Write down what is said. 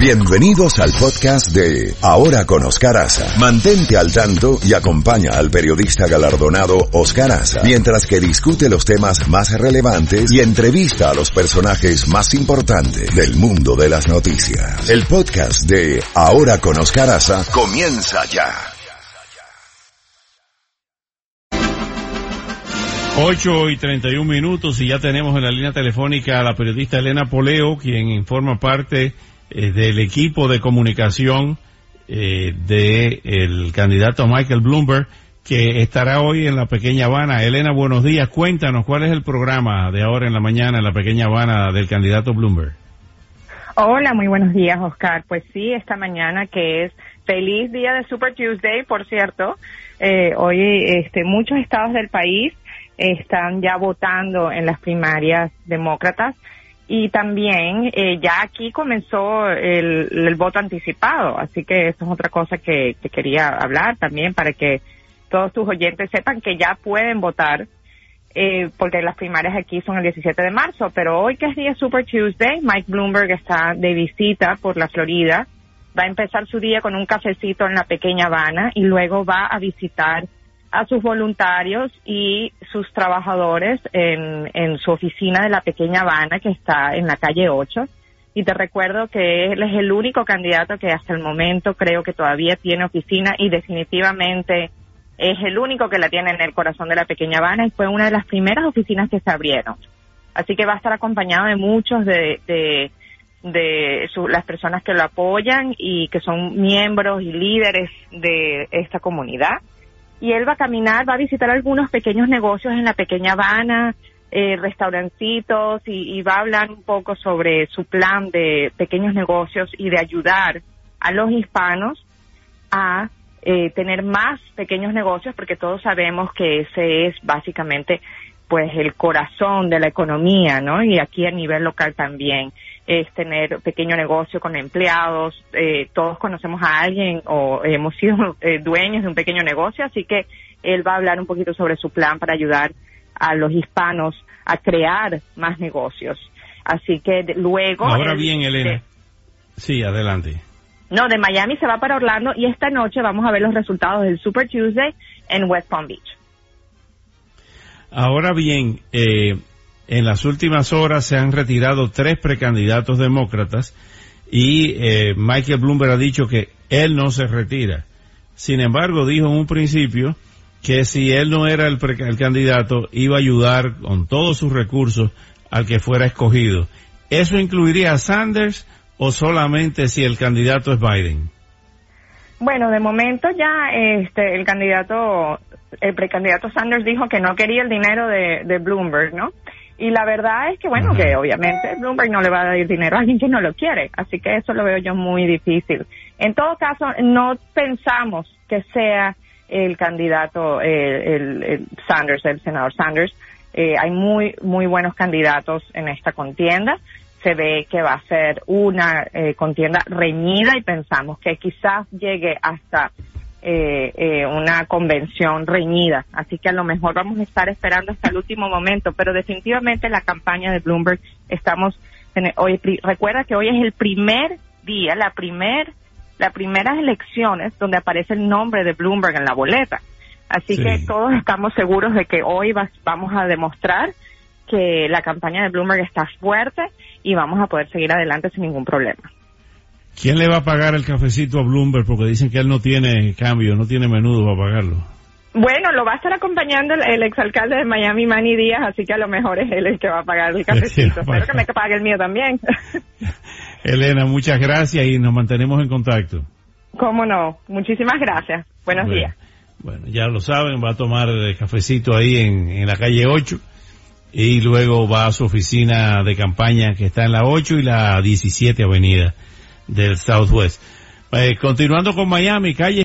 Bienvenidos al podcast de Ahora con Oscar Aza. Mantente al tanto y acompaña al periodista galardonado Oscar Aza mientras que discute los temas más relevantes y entrevista a los personajes más importantes del mundo de las noticias. El podcast de Ahora con Oscar Aza comienza ya. 8 y 31 minutos y ya tenemos en la línea telefónica a la periodista Elena Poleo, quien informa parte eh, del equipo de comunicación eh, del candidato Michael Bloomberg, que estará hoy en la Pequeña Habana. Elena, buenos días. Cuéntanos cuál es el programa de ahora en la mañana en la Pequeña Habana del candidato Bloomberg. Hola, muy buenos días, Oscar. Pues sí, esta mañana que es feliz día de Super Tuesday, por cierto. Eh, hoy este, muchos estados del país están ya votando en las primarias demócratas y también eh, ya aquí comenzó el, voto anticipado, así que eso es otra cosa que te quería hablar también para que todos tus oyentes sepan que ya pueden votar, eh, porque las primarias aquí son el 17 de marzo, pero hoy que es día Super Tuesday, Mike Bloomberg está de visita por la Florida, va a empezar su día con un cafecito en la pequeña Habana y luego va a visitar a sus voluntarios y sus trabajadores en, en su oficina de la pequeña Habana que está en la calle 8. Y te recuerdo que él es el único candidato que hasta el momento creo que todavía tiene oficina y definitivamente es el único que la tiene en el corazón de la pequeña Habana y fue una de las primeras oficinas que se abrieron. Así que va a estar acompañado de muchos de, de, de las personas que lo apoyan y que son miembros y líderes de esta comunidad y él va a caminar, va a visitar algunos pequeños negocios en la pequeña Habana, eh, restaurancitos y, va a hablar un poco sobre su plan de pequeños negocios y de ayudar a los hispanos a eh, tener más pequeños negocios porque todos sabemos que ese es básicamente pues el corazón de la economía, ¿no? Y aquí a nivel local también es tener pequeño negocio con empleados, eh, todos conocemos a alguien o hemos sido eh, dueños de un pequeño negocio, así que él va a hablar un poquito sobre su plan para ayudar a los hispanos a crear más negocios. Así que luego... Ahora bien, Elena. sí, adelante. No, de Miami se va para Orlando y esta noche vamos a ver los resultados del Super Tuesday en West Palm Beach. Ahora bien, eh, en las últimas horas se han retirado tres precandidatos demócratas y eh, Michael Bloomberg ha dicho que él no se retira. Sin embargo, dijo en un principio que si él no era el, el candidato, iba a ayudar con todos sus recursos al que fuera escogido. ¿Eso incluiría a Sanders o solamente si el candidato es Biden? Bueno, de momento ya este, el candidato, el precandidato Sanders dijo que no quería el dinero de, de Bloomberg, ¿no? Y la verdad es que, bueno, que obviamente Bloomberg no le va a dar dinero a alguien que no lo quiere, así que eso lo veo yo muy difícil. En todo caso, no pensamos que sea el candidato, el, Sanders, el senador Sanders. Eh, hay muy, muy buenos candidatos en esta contienda. Se ve que va a ser una eh, contienda reñida y pensamos que quizás llegue hasta eh, eh, una convención reñida. Así que a lo mejor vamos a estar esperando hasta el último momento, pero definitivamente la campaña de Bloomberg estamos hoy recuerda que hoy es el primer día, la primer las primeras elecciones donde aparece el nombre de Bloomberg en la boleta. Así que todos estamos seguros de que hoy vamos a demostrar que la campaña de Bloomberg está fuerte y vamos a poder seguir adelante sin ningún problema. ¿Quién le va a pagar el cafecito a Bloomberg? Porque dicen que él no tiene cambio, no tiene menudo para pagarlo. Bueno, lo va a estar acompañando el, exalcalde de Miami, Manny Díaz, así que a lo mejor es él el que va a pagar el cafecito. Espero que me pague el mío también. Elena, muchas gracias y nos mantenemos en contacto. Cómo no. Muchísimas gracias. Buenos días. Bueno, ya lo saben, va a tomar el cafecito ahí en, en la calle 8 y luego va a su oficina de campaña que está en la 8 y la 17 avenida del Southwest. Eh, continuando con Miami, calle